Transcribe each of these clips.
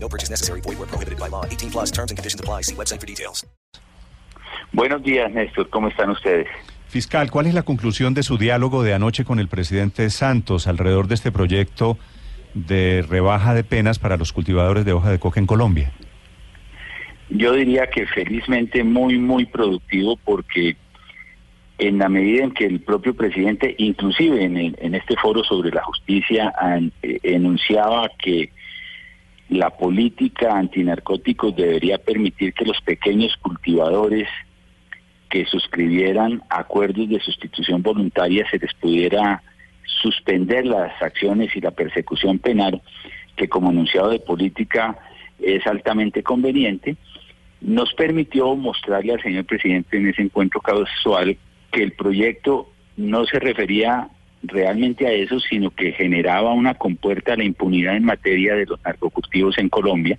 No purchase necessary. Void where prohibited by law. 18 plus terms and conditions apply. See website for details. Buenos días, Néstor. ¿Cómo están ustedes? Fiscal, ¿cuál es la conclusión de su diálogo de anoche con el presidente Santos alrededor de este proyecto de rebaja de penas para los cultivadores de hoja de coca en Colombia? Yo diría que felizmente muy, muy productivo porque en la medida en que el propio presidente, inclusive en, el- en este foro sobre la justicia, an- eh, enunciaba que la política antinarcóticos debería permitir que los pequeños cultivadores que suscribieran acuerdos de sustitución voluntaria se les pudiera suspender las acciones y la persecución penal, que como enunciado de política es altamente conveniente, nos permitió mostrarle al señor presidente en ese encuentro casual que el proyecto no se refería realmente a eso, sino que generaba una compuerta a la impunidad en materia de los narcocultivos en Colombia,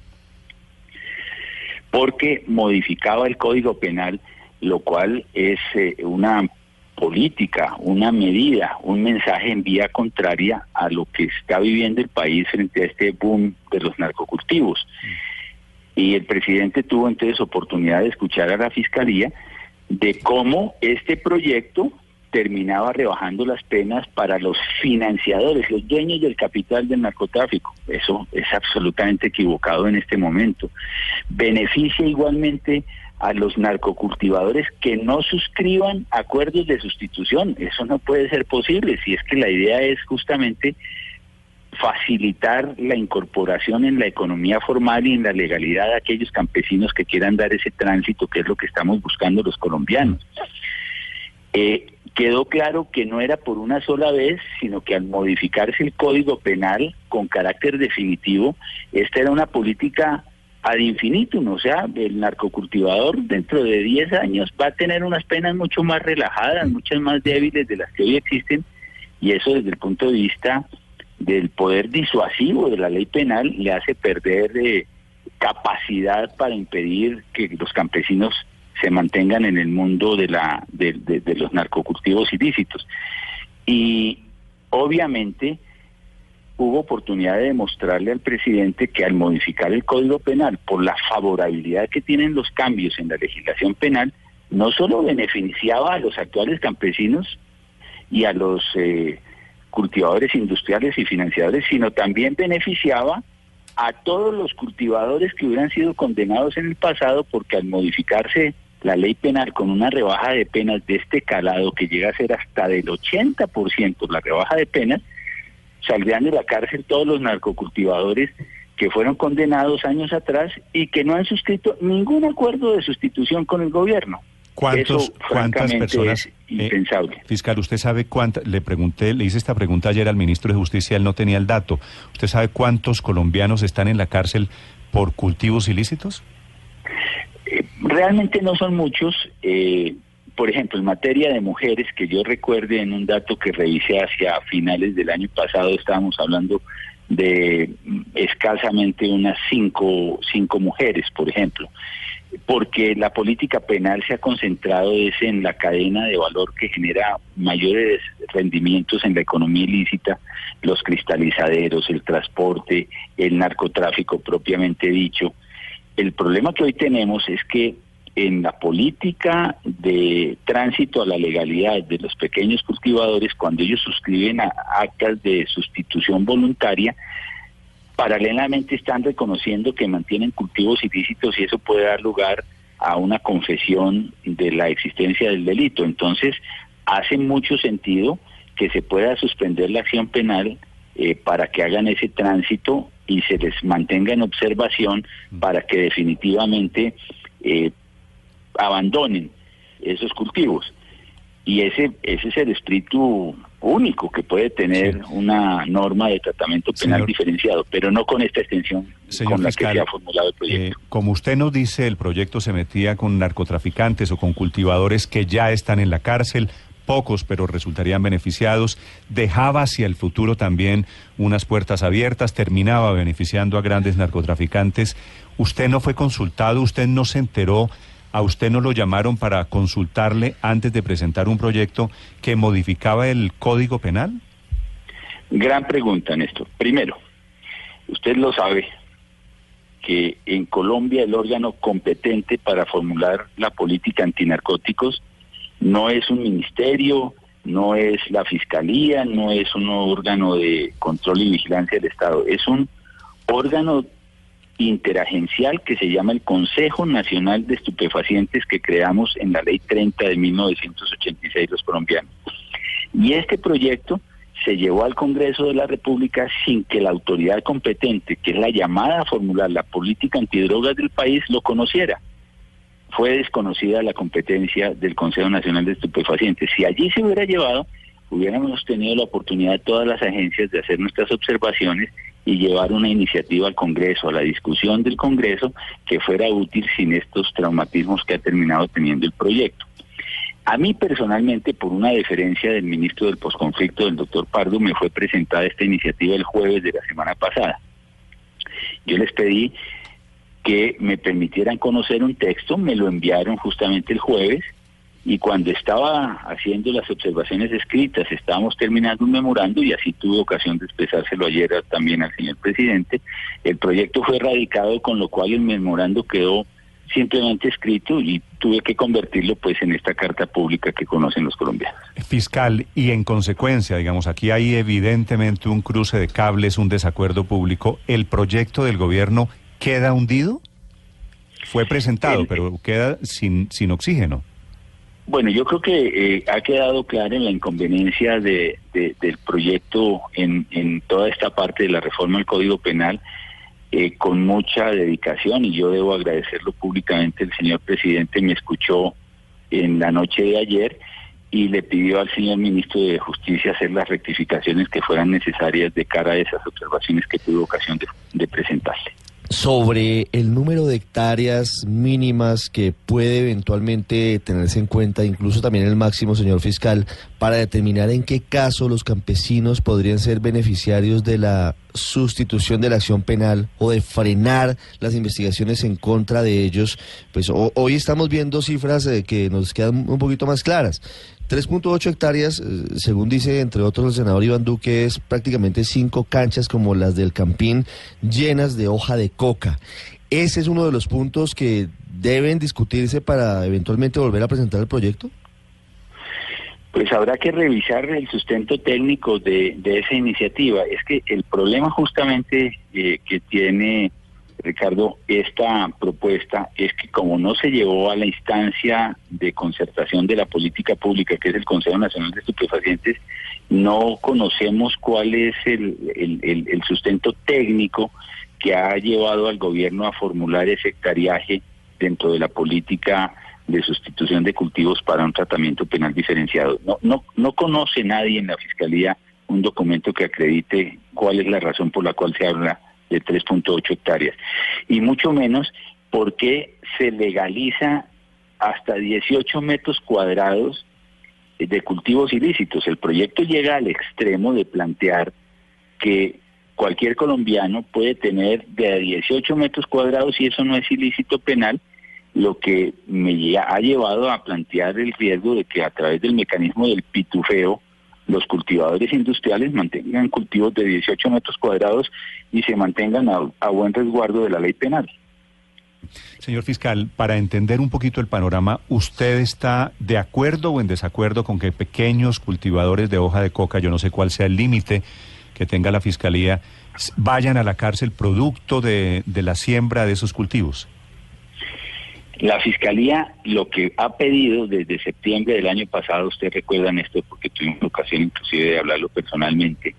porque modificaba el Código Penal, lo cual es eh, una política, una medida, un mensaje en vía contraria a lo que está viviendo el país frente a este boom de los narcocultivos. Y el presidente tuvo entonces oportunidad de escuchar a la fiscalía de cómo este proyecto terminaba rebajando las penas para los financiadores, los dueños del capital del narcotráfico. Eso es absolutamente equivocado en este momento. Beneficia igualmente a los narcocultivadores que no suscriban acuerdos de sustitución. Eso no puede ser posible si es que la idea es justamente facilitar la incorporación en la economía formal y en la legalidad de aquellos campesinos que quieran dar ese tránsito, que es lo que estamos buscando los colombianos. Eh, quedó claro que no era por una sola vez, sino que al modificarse el Código Penal con carácter definitivo, esta era una política ad infinitum, o sea, el narcocultivador dentro de 10 años va a tener unas penas mucho más relajadas, muchas más débiles de las que hoy existen, y eso desde el punto de vista del poder disuasivo de la ley penal le hace perder eh, capacidad para impedir que los campesinos se mantengan en el mundo de la de, de- de los narcocultivos ilícitos. Y obviamente hubo oportunidad de demostrarle al presidente que al modificar el Código Penal por la favorabilidad que tienen los cambios en la legislación penal no solo beneficiaba a los actuales campesinos y a los eh, cultivadores industriales y financiadores, sino también beneficiaba a todos los cultivadores que hubieran sido condenados en el pasado porque al modificarse la ley penal con una rebaja de penas de este calado que llega a ser hasta del 80% la rebaja de penas, saldrían de la cárcel todos los narcocultivadores que fueron condenados años atrás y que no han suscrito ningún acuerdo de sustitución con el gobierno. ¿Cuántos, Eso, ¿Cuántas personas? es eh, impensable. fiscal, ¿usted sabe cuántas? Le pregunté, le hice esta pregunta ayer al ministro de Justicia, él no tenía el dato. ¿Usted sabe cuántos colombianos están en la cárcel por cultivos ilícitos? Realmente no son muchos. eh, por ejemplo, en materia de mujeres, que yo recuerde en un dato que revisé hacia finales del año pasado, estábamos hablando de mm, escasamente unas cinco, cinco mujeres, por ejemplo, porque la política penal se ha concentrado es en la cadena de valor que genera mayores rendimientos en la economía ilícita, los cristalizaderos, el transporte, el narcotráfico propiamente dicho. El problema que hoy tenemos es que en la política de tránsito a la legalidad de los pequeños cultivadores, cuando ellos suscriben a actas de sustitución voluntaria, paralelamente están reconociendo que mantienen cultivos ilícitos y eso puede dar lugar a una confesión de la existencia del delito. Entonces, hace mucho sentido que se pueda suspender la acción penal eh, para que hagan ese tránsito y se les mantenga en observación para que definitivamente eh, abandonen esos cultivos. Y ese, ese es el espíritu único que puede tener una norma de tratamiento penal Señor- diferenciado, pero no con esta extensión con la fiscal, que se ha formulado el proyecto. eh, como usted nos dice, el proyecto se metía con narcotraficantes o con cultivadores que ya están en la cárcel, pocos, pero resultarían beneficiados, dejaba hacia el futuro también unas puertas abiertas, terminaba beneficiando a grandes narcotraficantes. ¿Usted no fue consultado? ¿Usted no se enteró? ¿A usted no lo llamaron para consultarle antes de presentar un proyecto que modificaba el Código Penal? Gran pregunta, Néstor. Primero, usted lo sabe que en Colombia el órgano competente para formular la política antinarcóticos no es un ministerio, no es la fiscalía, no es un órgano de control y vigilancia del Estado, es un órgano interagencial que se llama el Consejo Nacional de Estupefacientes que creamos en la Ley 30 de 1986 los colombianos. Y este proyecto se llevó al Congreso de la República sin que la autoridad competente, que es la llamada a formular la política antidrogas del país, lo conociera. Fue desconocida la competencia del Consejo Nacional de Estupefacientes. Si allí se hubiera llevado, hubiéramos tenido la oportunidad de todas las agencias de hacer nuestras observaciones y llevar una iniciativa al Congreso, a la discusión del Congreso, que fuera útil sin estos traumatismos que ha terminado teniendo el proyecto. A mí personalmente, por una deferencia del ministro del posconflicto, del doctor Pardo, me fue presentada esta iniciativa el jueves de la semana pasada. Yo les pedí me permitieran conocer un texto, me lo enviaron justamente el jueves y cuando estaba haciendo las observaciones escritas, estábamos terminando un memorando y así tuve ocasión de expresárselo ayer también al señor presidente, el proyecto fue radicado con lo cual el memorando quedó simplemente escrito y tuve que convertirlo pues en esta carta pública que conocen los colombianos. Fiscal, y en consecuencia, digamos, aquí hay evidentemente un cruce de cables, un desacuerdo público. ¿El proyecto del gobierno queda hundido? Fue presentado, El- pero queda sin, sin oxígeno. Bueno, yo creo que eh, ha quedado clara la inconveniencia de, de- del proyecto en, en toda esta parte de la reforma al Código Penal eh, con mucha dedicación y yo debo agradecerlo públicamente. El señor presidente me escuchó en la noche de ayer y le pidió al señor ministro de Justicia hacer las rectificaciones que fueran necesarias de cara a esas observaciones que tuve ocasión de, de presentarle. Sobre el número de hectáreas mínimas que puede eventualmente tenerse en cuenta, incluso también el máximo, señor fiscal, para determinar en qué caso los campesinos podrían ser beneficiarios de la sustitución de la acción penal o de frenar las investigaciones en contra de ellos. Pues ho- hoy estamos viendo cifras eh, que nos quedan un poquito más claras. 3.8 hectáreas, eh, según dice entre otros el senador Iván Duque, es prácticamente cinco canchas como las del Campín llenas de hoja de coca. Ese es uno de los puntos que deben discutirse para eventualmente volver a presentar el proyecto. Pues habrá que revisar el sustento técnico de, de esa iniciativa. Es que el problema justamente eh, que tiene, Ricardo, esta propuesta es que como no se llevó a la instancia de concertación de la política pública, que es el Consejo Nacional de Estupefacientes, no conocemos cuál es el, el- sustento técnico que ha llevado al gobierno a formular ese hectariaje dentro de la política de sustitución de cultivos para un tratamiento penal diferenciado. No, no, no conoce nadie en la Fiscalía un documento que acredite cuál es la razón por la cual se habla de 3.8 hectáreas. Y mucho menos por qué se legaliza hasta 18 metros cuadrados de cultivos ilícitos. El proyecto llega al extremo de plantear que cualquier colombiano puede tener de a 18 metros cuadrados y eso no es ilícito penal, lo que me ha llevado a plantear el riesgo de que a través del mecanismo del pitufeo los cultivadores industriales mantengan cultivos de 18 metros cuadrados y se mantengan a, buen resguardo de la ley penal. Señor fiscal, para entender un poquito el panorama, ¿usted está de acuerdo o en desacuerdo con que pequeños cultivadores de hoja de coca, yo no sé cuál sea el límite que tenga la fiscalía, vayan a la cárcel producto de la siembra de esos cultivos? La Fiscalía lo que ha pedido desde septiembre del año pasado, usted recuerda esto porque tuvimos ocasión inclusive de hablarlo personalmente,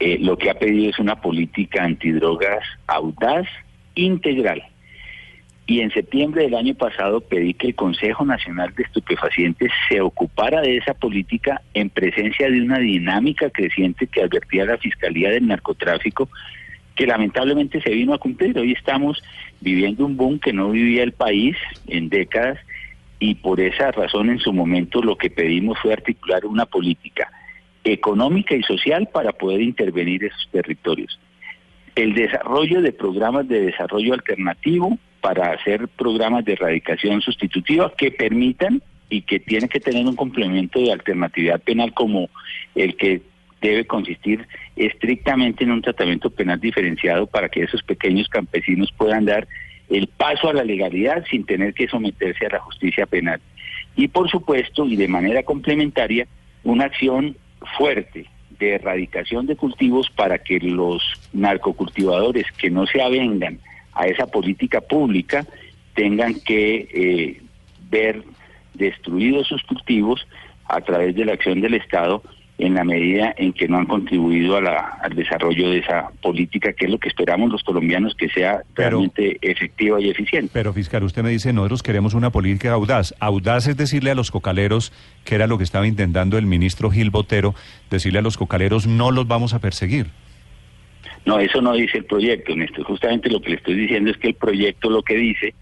eh, lo que ha pedido es una política antidrogas audaz, integral. Y en septiembre del año pasado pedí que el Consejo Nacional de Estupefacientes se ocupara de esa política en presencia de una dinámica creciente que advertía la Fiscalía del Narcotráfico, que lamentablemente se vino a cumplir. Hoy estamos viviendo un boom que no vivía el país en décadas y por esa razón en su momento lo que pedimos fue articular una política económica y social para poder intervenir esos territorios. El desarrollo de programas de desarrollo alternativo para hacer programas de erradicación sustitutiva que permitan y que tienen que tener un complemento de alternatividad penal como el que debe consistir estrictamente en un tratamiento penal diferenciado para que esos pequeños campesinos puedan dar el paso a la legalidad sin tener que someterse a la justicia penal. Y por supuesto, y de manera complementaria, una acción fuerte de erradicación de cultivos para que los narcocultivadores que no se avengan a esa política pública tengan que eh, ver destruidos sus cultivos a través de la acción del Estado en la medida en que no han contribuido a la, al desarrollo de esa política, que es lo que esperamos los colombianos que sea realmente efectiva y eficiente. Pero fiscal, usted me dice, nosotros queremos una política audaz. Audaz es decirle a los cocaleros, que era lo que estaba intentando el ministro Gil Botero, decirle a los cocaleros, no los vamos a perseguir. No, eso no dice el proyecto, Néstor. Justamente lo que le estoy diciendo es que el proyecto lo que dice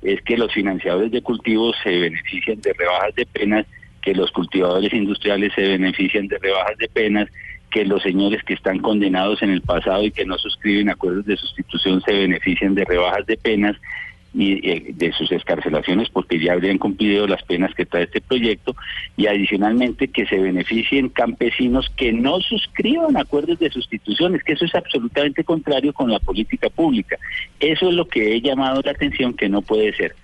es que los financiadores de cultivos se benefician de rebajas de penas que los cultivadores industriales se benefician de rebajas de penas, que los señores que están condenados en el pasado y que no suscriben acuerdos de sustitución se benefician de rebajas de penas y eh, de sus escarcelaciones porque ya habrían cumplido las penas que trae este proyecto y adicionalmente que se beneficien campesinos que no suscriban acuerdos de sustitución, es que eso es absolutamente contrario con la política pública. Eso es lo que he llamado la atención que no puede ser.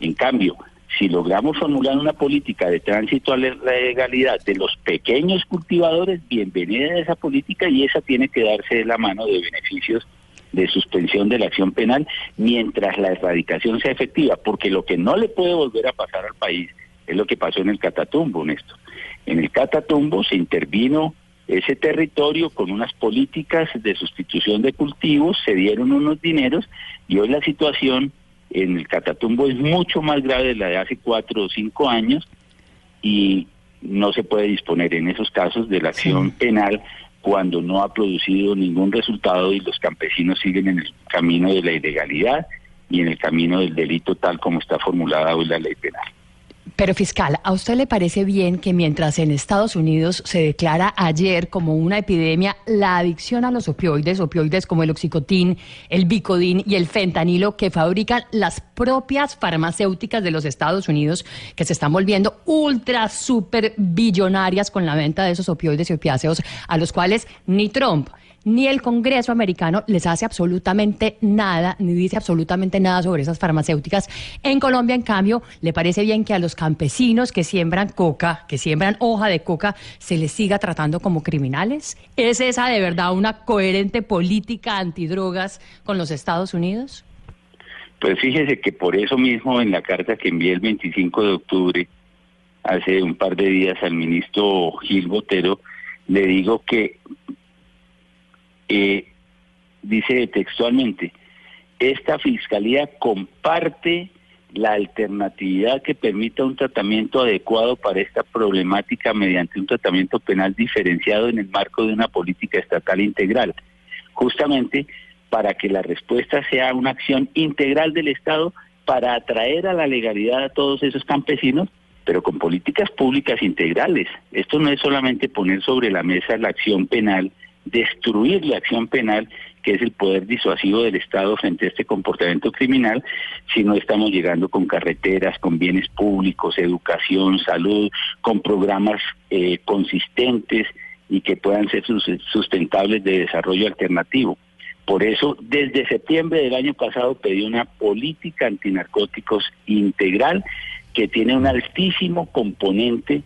En cambio, si logramos formular una política de tránsito a la legalidad de los pequeños cultivadores, bienvenida a esa política y esa tiene que darse de la mano de beneficios de suspensión de la acción penal mientras la erradicación sea efectiva, porque lo que no le puede volver a pasar al país es lo que pasó en el Catatumbo, Néstor. En el Catatumbo se intervino ese territorio con unas políticas de sustitución de cultivos, se dieron unos dineros y hoy la situación en el Catatumbo es mucho más grave de la de hace cuatro o cinco años y no se puede disponer en esos casos de la acción penal cuando no ha producido ningún resultado y los campesinos siguen en el camino de la ilegalidad y en el camino del delito tal como está formulada hoy la ley penal. Pero fiscal, ¿a usted le parece bien que mientras en Estados Unidos se declara ayer como una epidemia la adicción a los opioides, opioides como el oxicotín, el bicodín y el fentanilo que fabrican las propias farmacéuticas de los Estados Unidos, que se están volviendo ultra super billonarias con la venta de esos opioides y opiáceos, a los cuales ni Trump ni el Congreso americano les hace absolutamente nada, ni dice absolutamente nada sobre esas farmacéuticas. En Colombia, en cambio, le parece bien que a los campesinos que siembran coca, que siembran hoja de coca, se les siga tratando como criminales. ¿Es esa de verdad una coherente política antidrogas con los Estados Unidos? Pues fíjese que por eso mismo en la carta que envié el 25 de octubre, hace un par de días al ministro Gil Botero, le digo que eh, dice textualmente, esta fiscalía comparte la alternatividad que permita un tratamiento adecuado para esta problemática mediante un tratamiento penal diferenciado en el marco de una política estatal integral, justamente para que la respuesta sea una acción integral del Estado para atraer a la legalidad a todos esos campesinos, pero con políticas públicas integrales. Esto no es solamente poner sobre la mesa la acción penal, destruir la acción penal, que es el poder disuasivo del Estado frente a este comportamiento criminal, si no estamos llegando con carreteras, con bienes públicos, educación, salud, con programas eh, consistentes y que puedan ser sustentables de desarrollo alternativo. Por eso, desde septiembre del año pasado pedí una política antinarcóticos integral que tiene un altísimo componente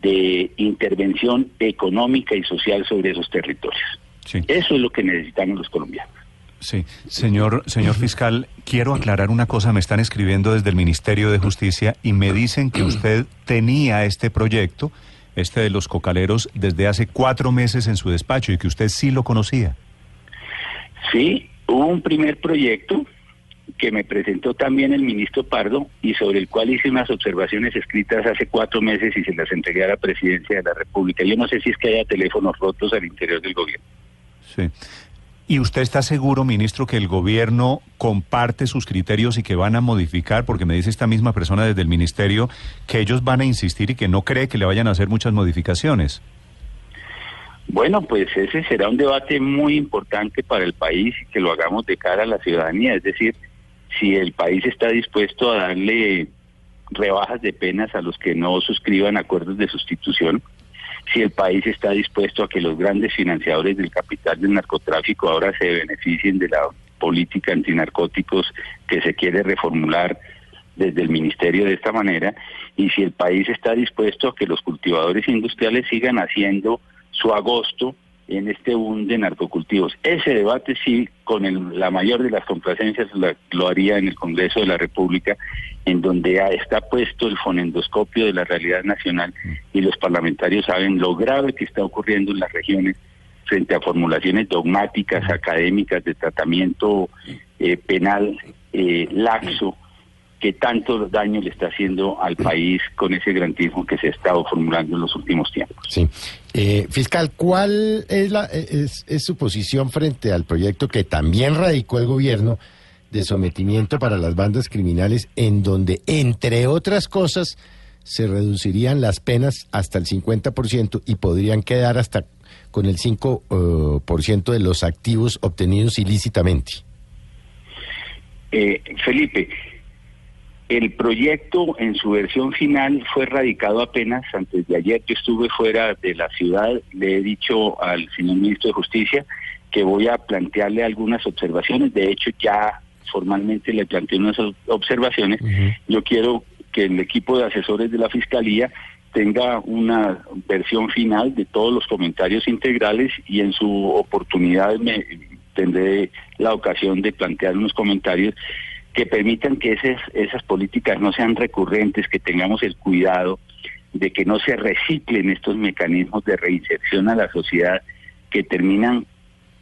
de intervención económica y social sobre esos territorios. Eso es lo que necesitamos los colombianos. Sí, señor, señor fiscal, quiero aclarar una cosa. Me están escribiendo desde el Ministerio de Justicia y me dicen que usted tenía este proyecto, este de los cocaleros, desde hace cuatro meses en su despacho y que usted sí lo conocía. Sí, hubo un primer proyecto que me presentó también el ministro Pardo y sobre el cual hice unas observaciones escritas hace cuatro meses y se las entregué a la presidencia de la República. Yo no sé si es que haya teléfonos rotos al interior del gobierno. Sí. ¿Y usted está seguro, ministro, que el gobierno comparte sus criterios y que van a modificar? Porque me dice esta misma persona desde el ministerio que ellos van a insistir y que no cree que le vayan a hacer muchas modificaciones. Bueno, pues ese será un debate muy importante para el país y que lo hagamos de cara a la ciudadanía. Es decir, si el país está dispuesto a darle rebajas de penas a los que no suscriban acuerdos de sustitución, si el país está dispuesto a que los grandes financiadores del capital del narcotráfico ahora se beneficien de la política antinarcóticos que se quiere reformular desde el ministerio de esta manera, y si el país está dispuesto a que los cultivadores industriales sigan haciendo su agosto en este boom de narcocultivos. Ese debate sí, con el- la mayor de las complacencias, la- lo haría en el Congreso de la República, en donde está puesto el fonendoscopio de la realidad nacional y los parlamentarios saben lo grave que está ocurriendo en las regiones frente a formulaciones dogmáticas, académicas de tratamiento eh, penal eh, laxo que tanto daño le está haciendo al país con ese grantismo que se ha estado formulando en los últimos tiempos. Sí. Eh, fiscal, ¿cuál es, la, es, es su posición frente al proyecto que también radicó el gobierno de sometimiento para las bandas criminales, en donde, entre otras cosas, se reducirían las penas hasta el 50% y podrían quedar hasta con el 5% eh, por ciento de los activos obtenidos ilícitamente? Eh, Felipe, el proyecto en su versión final fue radicado apenas antes de ayer. Yo estuve fuera de la ciudad, le he dicho al señor ministro de Justicia que voy a plantearle algunas observaciones. De hecho, ya formalmente le planteé unas ob- observaciones. Yo quiero que el equipo de asesores de la Fiscalía tenga una versión final de todos los comentarios integrales y en su oportunidad me tendré la ocasión de plantear unos comentarios que permitan que esas, esas políticas no sean recurrentes, que tengamos el cuidado de que no se reciclen estos mecanismos de reinserción a la sociedad que terminan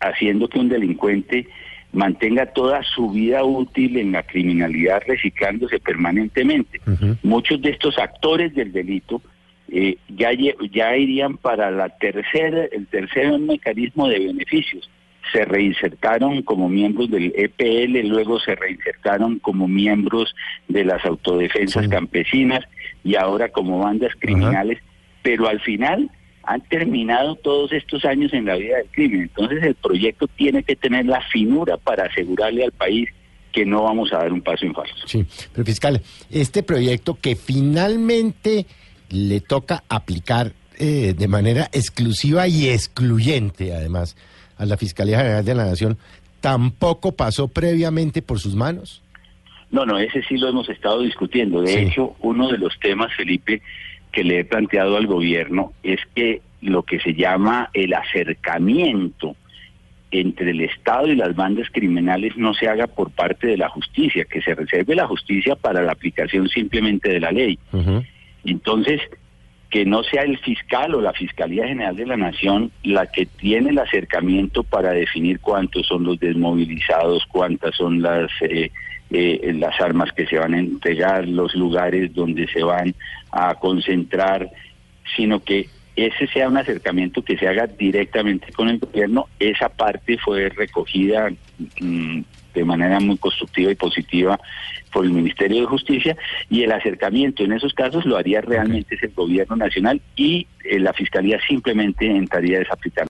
haciendo que un delincuente mantenga toda su vida útil en la criminalidad reciclándose permanentemente. Muchos de estos actores del delito eh, ya, ya irían para la tercera, el tercer mecanismo de beneficios. Se reinsertaron como miembros del EPL, luego se reinsertaron como miembros de las autodefensas campesinas y ahora como bandas criminales, pero al final han terminado todos estos años en la vida del crimen. Entonces el proyecto tiene que tener la finura para asegurarle al país que no vamos a dar un paso en falso. Sí, pero fiscal, este proyecto que finalmente le toca aplicar eh, de manera exclusiva y excluyente, además, a la Fiscalía General de la Nación, tampoco pasó previamente por sus manos. No, no, ese sí lo hemos estado discutiendo. De Sí. hecho, uno de los temas, Felipe, que le he planteado al gobierno es que lo que se llama el acercamiento entre el Estado y las bandas criminales no se haga por parte de la justicia, que se reserve la justicia para la aplicación simplemente de la ley. Entonces, que no sea el fiscal o la Fiscalía General de la Nación la que tiene el acercamiento para definir cuántos son los desmovilizados, cuántas son las eh, eh, las armas que se van a entregar, los lugares donde se van a concentrar, sino que ese sea un acercamiento que se haga directamente con el gobierno. Esa parte fue recogida mm, de manera muy constructiva y positiva por el Ministerio de Justicia y el acercamiento en esos casos lo haría realmente el gobierno nacional y eh, la Fiscalía simplemente entraría a desaplicar